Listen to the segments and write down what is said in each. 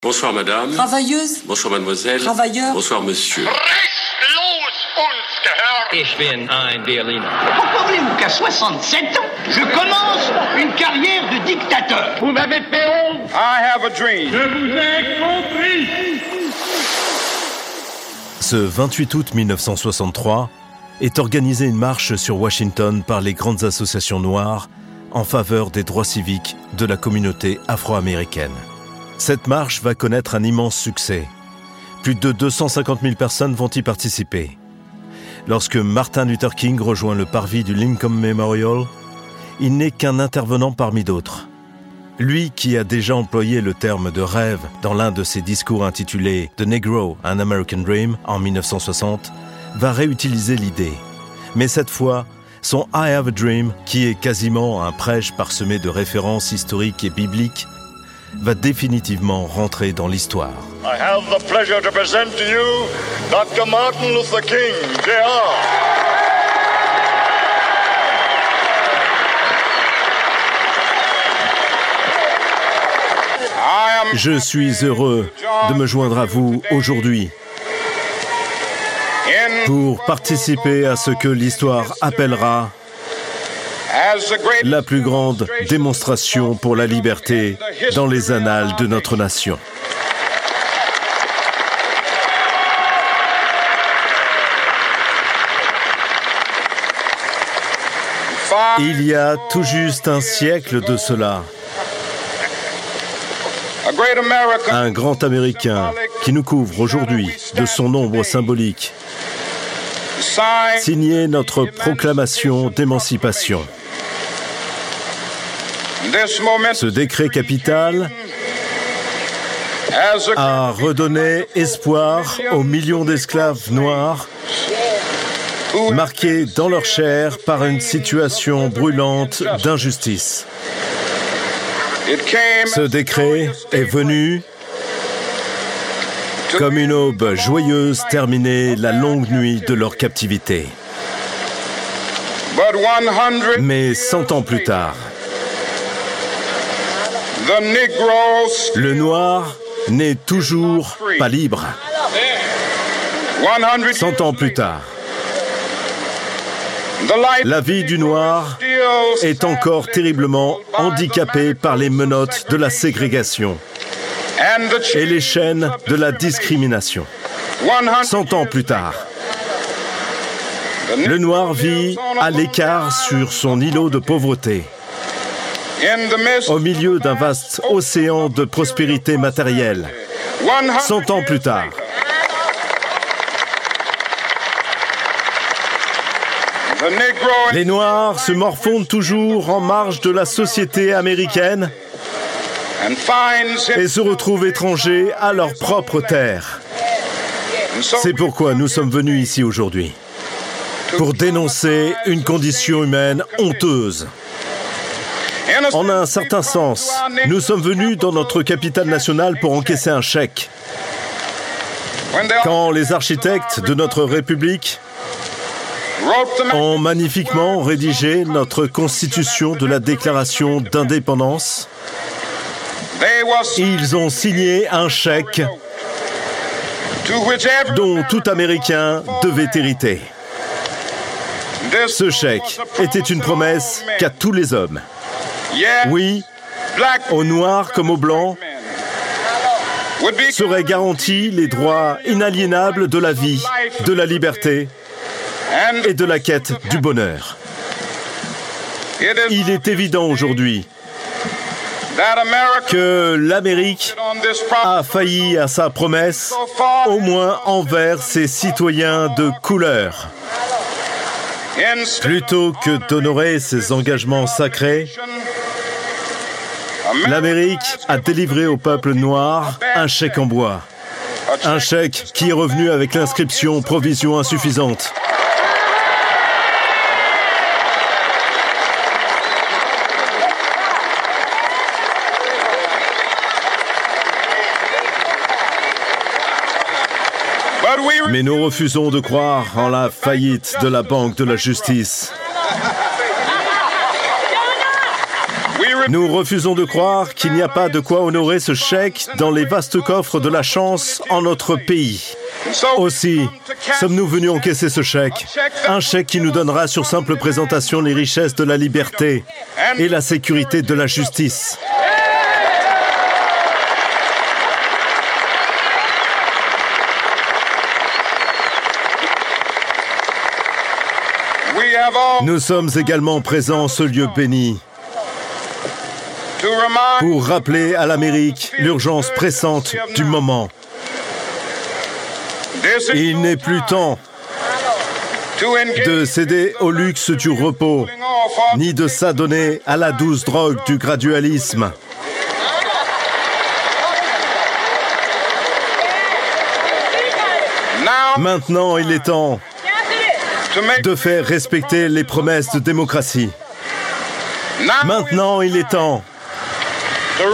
Bonsoir madame. Travailleuse. Bonsoir mademoiselle. Travailleur. Bonsoir monsieur. Ich bin ein Berliner. Comprenez-vous qu'à 67 ans, je commence une carrière de dictateur? Vous m'avez fait honte I have a dream. Je vous ai compris Ce 28 août 1963 est organisée une marche sur Washington par les grandes associations noires en faveur des droits civiques de la communauté afro-américaine. Cette marche va connaître un immense succès. Plus de 250 000 personnes vont y participer. Lorsque Martin Luther King rejoint le parvis du Lincoln Memorial, il n'est qu'un intervenant parmi d'autres. Lui qui a déjà employé le terme de rêve dans l'un de ses discours intitulé The Negro, an American Dream en 1960, va réutiliser l'idée. Mais cette fois, son I Have a Dream, qui est quasiment un prêche parsemé de références historiques et bibliques, va définitivement rentrer dans l'histoire. I have the pleasure to present to you Dr. Martin Luther King, Jr. I am Je suis heureux de me joindre à vous aujourd'hui pour participer à ce que l'histoire appellera la plus grande démonstration pour la liberté dans les annales de notre nation. Il y a tout juste un siècle de cela, un grand Américain qui nous couvre aujourd'hui de son ombre symbolique signait notre proclamation d'émancipation. Ce décret capital a redonné espoir aux millions d'esclaves noirs marqués dans leur chair par une situation brûlante d'injustice. Ce décret est venu comme une aube joyeuse terminée la longue nuit de leur captivité. 100 Mais cent ans plus tard, le noir n'est toujours pas libre. 100 Cent ans plus tard, la vie du noir est encore terriblement handicapée par les menottes de la ségrégation et les chaînes de la discrimination. 100 Cent ans plus tard, le noir vit à l'écart sur son îlot de pauvreté, au milieu d'un vaste océan de prospérité matérielle. 100 Cent ans plus tard, les Noirs se morfondent toujours en marge de la société américaine et se retrouvent étrangers à leur propre terre. C'est pourquoi nous sommes venus ici aujourd'hui, pour dénoncer une condition humaine honteuse. En un certain sens, nous sommes venus dans notre capitale nationale pour encaisser un chèque. Quand les architectes de notre République ont magnifiquement rédigé notre constitution de la déclaration d'indépendance, ils ont signé un chèque dont tout Américain devait hériter. Ce chèque était une promesse qu'à tous les hommes, oui, aux Noirs comme aux Blancs, seraient garantis les droits inaliénables de la vie, de la liberté et de la quête du bonheur. Il est évident aujourd'hui que l'Amérique a failli à sa promesse, au moins envers ses citoyens de couleur. Plutôt que d'honorer ses engagements sacrés, l'Amérique a délivré au peuple noir un chèque en bois. Un chèque qui est revenu avec l'inscription provision insuffisante. Mais nous refusons de croire en la faillite de la Banque de la Justice. Nous refusons de croire qu'il n'y a pas de quoi honorer ce chèque dans les vastes coffres de la chance en notre pays. Aussi, sommes-nous venus encaisser ce chèque Un chèque qui nous donnera sur simple présentation les richesses de la liberté et la sécurité de la justice. Nous sommes également présents en ce lieu béni pour rappeler à l'Amérique l'urgence pressante du moment. Il n'est plus temps de céder au luxe du repos, ni de s'adonner à la douce drogue du gradualisme. Maintenant, il est temps de faire respecter les promesses de démocratie. Maintenant, il est temps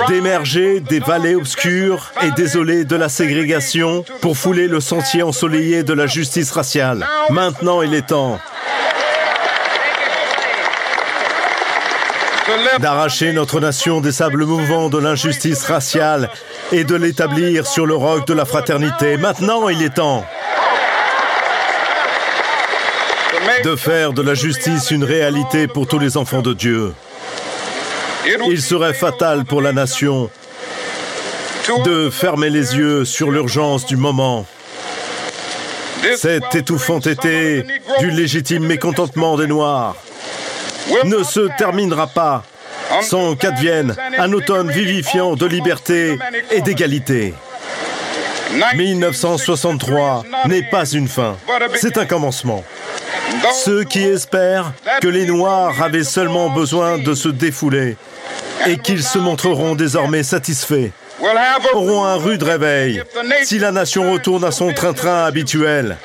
d'émerger des vallées obscures et désolées de la ségrégation pour fouler le sentier ensoleillé de la justice raciale. Maintenant, il est temps d'arracher notre nation des sables mouvants de l'injustice raciale et de l'établir sur le roc de la fraternité. Maintenant, il est temps de faire de la justice une réalité pour tous les enfants de Dieu. Il serait fatal pour la nation de fermer les yeux sur l'urgence du moment. Cet étouffant été du légitime mécontentement des Noirs ne se terminera pas sans qu'advienne un automne vivifiant de liberté et d'égalité. 1963 n'est pas une fin, c'est un commencement. Ceux qui espèrent que les Noirs avaient seulement besoin de se défouler et qu'ils se montreront désormais satisfaits auront un rude réveil si la nation retourne à son train-train habituel.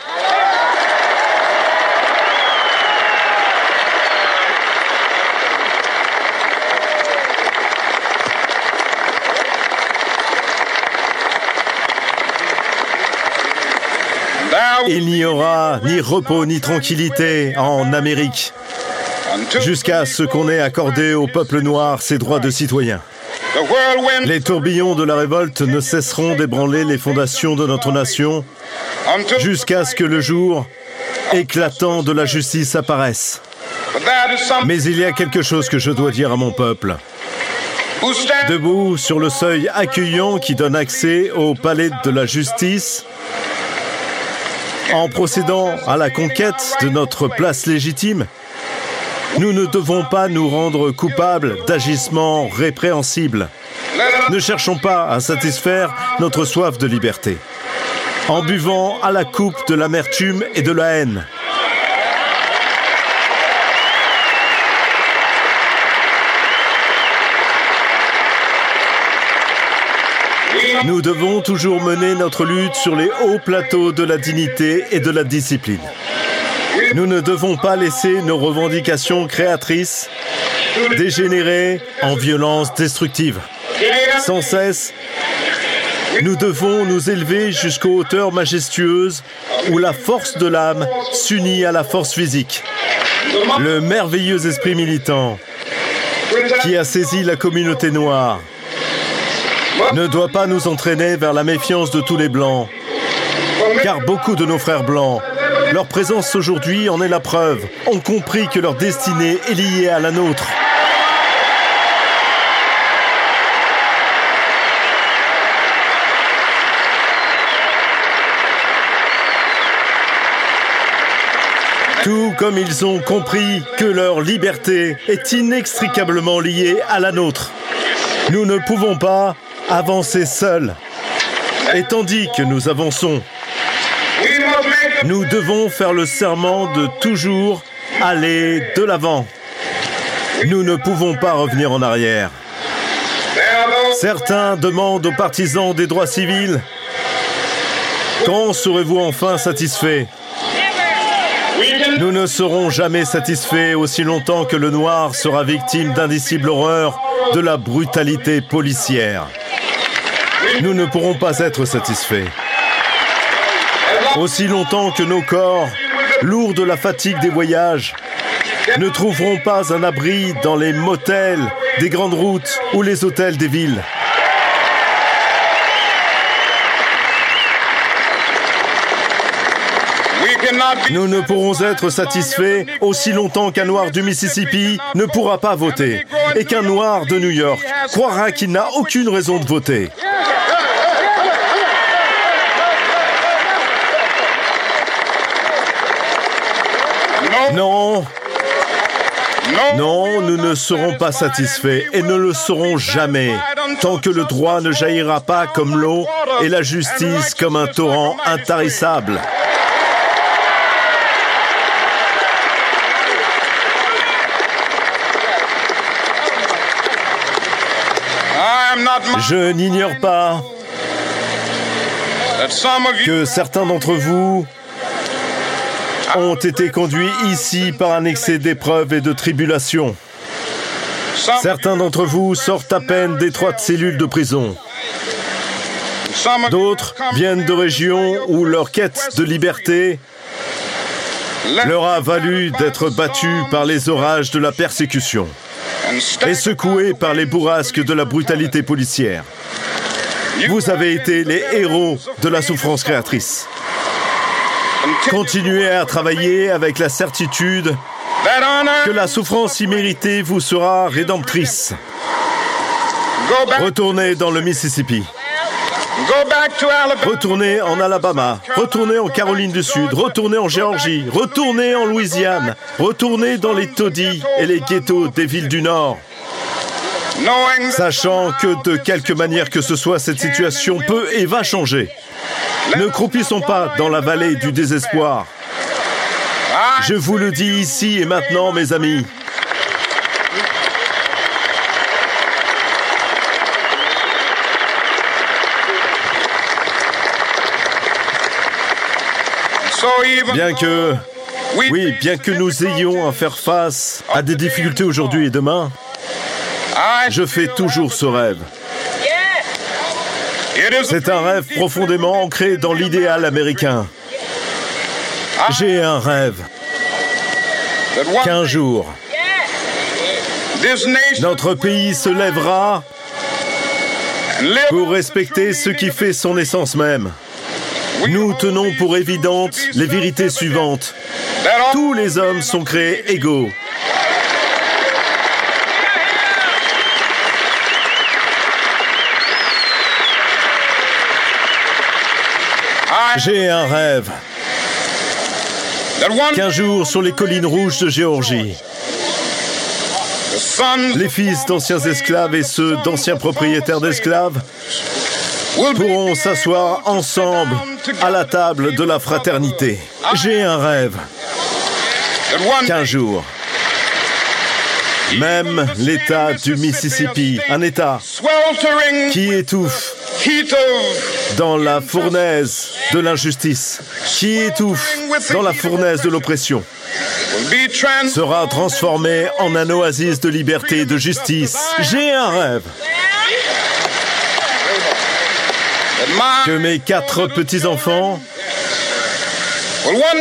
Il n'y aura ni repos ni tranquillité en Amérique jusqu'à ce qu'on ait accordé au peuple noir ses droits de citoyen. Les tourbillons de la révolte ne cesseront d'ébranler les fondations de notre nation jusqu'à ce que le jour éclatant de la justice apparaisse. Mais il y a quelque chose que je dois dire à mon peuple. Debout sur le seuil accueillant qui donne accès au palais de la justice, en procédant à la conquête de notre place légitime, nous ne devons pas nous rendre coupables d'agissements répréhensibles. Ne cherchons pas à satisfaire notre soif de liberté en buvant à la coupe de l'amertume et de la haine. Nous devons toujours mener notre lutte sur les hauts plateaux de la dignité et de la discipline. Nous ne devons pas laisser nos revendications créatrices dégénérer en violence destructive. Sans cesse, nous devons nous élever jusqu'aux hauteurs majestueuses où la force de l'âme s'unit à la force physique. Le merveilleux esprit militant qui a saisi la communauté noire ne doit pas nous entraîner vers la méfiance de tous les blancs, car beaucoup de nos frères blancs leur présence aujourd'hui en est la preuve, ont compris que leur destinée est liée à la nôtre. Tout comme ils ont compris que leur liberté est inextricablement liée à la nôtre. Nous ne pouvons pas avancer seuls. Et tandis que nous avançons, nous devons faire le serment de toujours aller de l'avant. Nous ne pouvons pas revenir en arrière. Certains demandent aux partisans des droits civils quand serez-vous enfin satisfaits? Nous ne serons jamais satisfaits aussi longtemps que le noir sera victime d'indicibles horreurs de la brutalité policière. Nous ne pourrons pas être satisfaits. Aussi longtemps que nos corps, lourds de la fatigue des voyages, ne trouveront pas un abri dans les motels des grandes routes ou les hôtels des villes. Nous ne pourrons être satisfaits aussi longtemps qu'un noir du Mississippi ne pourra pas voter et qu'un noir de New York croira qu'il n'a aucune raison de voter. Non. Non, nous ne serons pas satisfaits et ne le serons jamais tant que le droit ne jaillira pas comme l'eau et la justice comme un torrent intarissable. Je n'ignore pas que certains d'entre vous ont été conduits ici par un excès d'épreuves et de tribulations. Certains d'entre vous sortent à peine d'étroites cellules de prison. D'autres viennent de régions où leur quête de liberté leur a valu d'être battus par les orages de la persécution et secoués par les bourrasques de la brutalité policière. Vous avez été les héros de la souffrance créatrice. Continuez à travailler avec la certitude que la souffrance imméritée vous sera rédemptrice. Retournez dans le Mississippi. Retournez en Alabama, retournez en Caroline du Sud, retournez en Géorgie, retournez en Louisiane, retournez dans les taudis et les ghettos des villes du Nord. Sachant que de quelque manière que ce soit, cette situation peut et va changer. Ne croupissons pas dans la vallée du désespoir. Je vous le dis ici et maintenant, mes amis. Bien que, oui, bien que nous ayons à faire face à des difficultés aujourd'hui et demain, je fais toujours ce rêve. C'est un rêve profondément ancré dans l'idéal américain. J'ai un rêve qu'un jour, notre pays se lèvera pour respecter ce qui fait son essence même. Nous tenons pour évidentes les vérités suivantes. Tous les hommes sont créés égaux. J'ai un rêve. Qu'un jour, sur les collines rouges de Géorgie, les fils d'anciens esclaves et ceux d'anciens propriétaires d'esclaves pourront s'asseoir ensemble à la table de la fraternité. J'ai un rêve qu'un jour, même l'État du Mississippi, un État qui étouffe dans la fournaise de l'injustice, qui étouffe dans la fournaise de l'oppression, sera transformé en un oasis de liberté et de justice. J'ai un rêve. Que mes quatre petits-enfants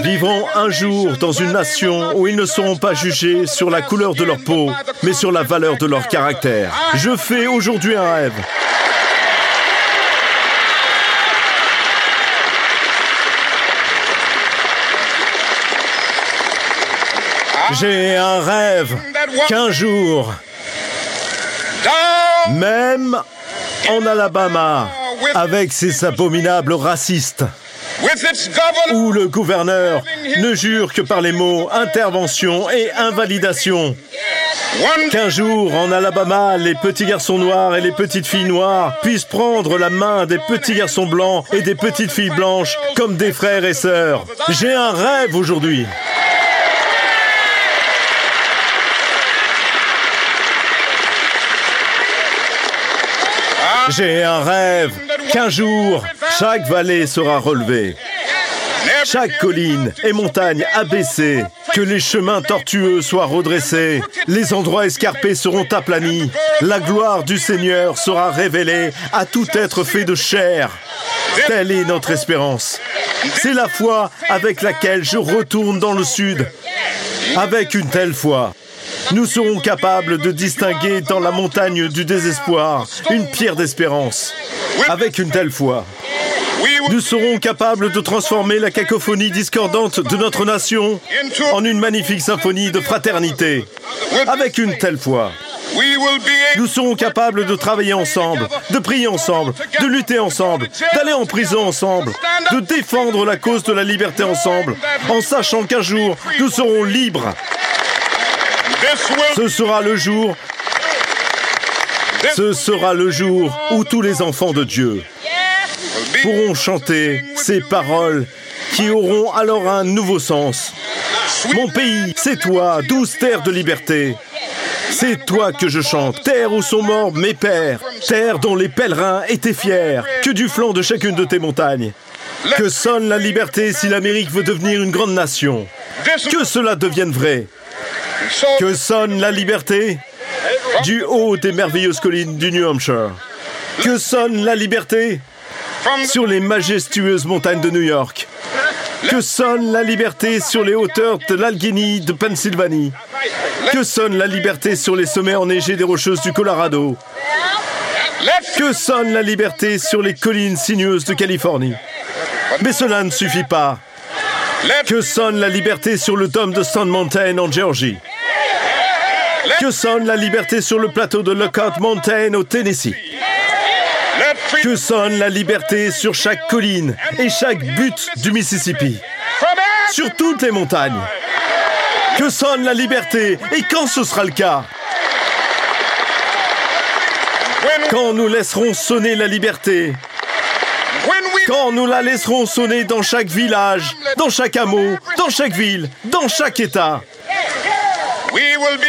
vivront un jour dans une nation où ils ne seront pas jugés sur la couleur de leur peau, mais sur la valeur de leur caractère. Je fais aujourd'hui un rêve. J'ai un rêve qu'un jour, même en Alabama, avec ses abominables racistes, où le gouverneur ne jure que par les mots intervention et invalidation. Qu'un jour, en Alabama, les petits garçons noirs et les petites filles noires puissent prendre la main des petits garçons blancs et des petites filles blanches comme des frères et sœurs. J'ai un rêve aujourd'hui. J'ai un rêve qu'un jour, chaque vallée sera relevée, chaque colline et montagne abaissée, que les chemins tortueux soient redressés, les endroits escarpés seront aplanis, la gloire du Seigneur sera révélée à tout être fait de chair. Telle est notre espérance. C'est la foi avec laquelle je retourne dans le sud. Avec une telle foi, nous serons capables de distinguer dans la montagne du désespoir une pierre d'espérance. Avec une telle foi, nous serons capables de transformer la cacophonie discordante de notre nation en une magnifique symphonie de fraternité. Avec une telle foi, nous serons capables de travailler ensemble, de prier ensemble, de lutter ensemble, d'aller en prison ensemble, de défendre la cause de la liberté ensemble, en sachant qu'un jour, nous serons libres. Ce sera le jour. Ce sera le jour où tous les enfants de Dieu pourront chanter ces paroles qui auront alors un nouveau sens. Mon pays, c'est toi, douce terre de liberté. C'est toi que je chante, terre où sont morts mes pères, terre dont les pèlerins étaient fiers, que du flanc de chacune de tes montagnes. Que sonne la liberté si l'Amérique veut devenir une grande nation. Que cela devienne vrai. Que sonne la liberté du haut des merveilleuses collines du New Hampshire. Que sonne la liberté sur les majestueuses montagnes de New York? Que sonne la liberté sur les hauteurs de l'Alguini de Pennsylvanie? Que sonne la liberté sur les sommets enneigés des Rocheuses du Colorado? Que sonne la liberté sur les collines sinueuses de Californie? Mais cela ne suffit pas. Que sonne la liberté sur le dôme de Stone Mountain en Géorgie? Que sonne la liberté sur le plateau de Lookout Mountain au Tennessee. Que sonne la liberté sur chaque colline et chaque butte du Mississippi. Sur toutes les montagnes. Que sonne la liberté et quand ce sera le cas Quand nous laisserons sonner la liberté quand nous la laisserons sonner dans chaque village, dans chaque hameau, dans chaque ville, dans chaque État,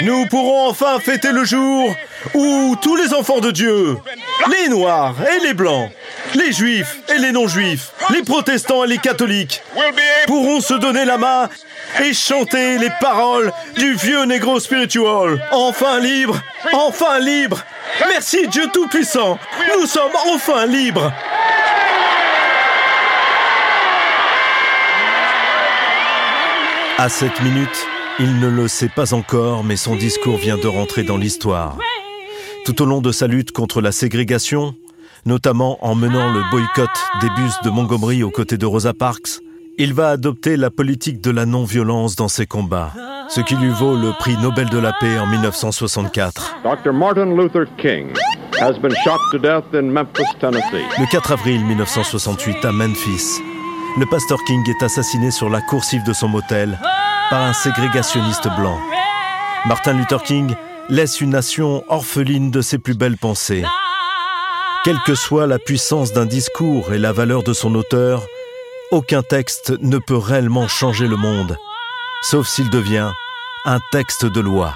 nous pourrons enfin fêter le jour où tous les enfants de Dieu, les Noirs et les Blancs, les Juifs et les non-Juifs, les protestants et les catholiques, pourront se donner la main et chanter les paroles du vieux négro spiritual. Enfin libre, enfin libre. Merci Dieu Tout-Puissant, nous sommes enfin libres. À cette minute, il ne le sait pas encore, mais son discours vient de rentrer dans l'histoire. Tout au long de sa lutte contre la ségrégation, notamment en menant le boycott des bus de Montgomery aux côtés de Rosa Parks, il va adopter la politique de la non-violence dans ses combats, ce qui lui vaut le prix Nobel de la paix en 1964. Dr. Martin Luther King has been shot to death in Memphis, Tennessee. Le 4 avril 1968 à Memphis, le pasteur King est assassiné sur la coursive de son motel par un ségrégationniste blanc. Martin Luther King laisse une nation orpheline de ses plus belles pensées. Quelle que soit la puissance d'un discours et la valeur de son auteur, aucun texte ne peut réellement changer le monde, sauf s'il devient un texte de loi.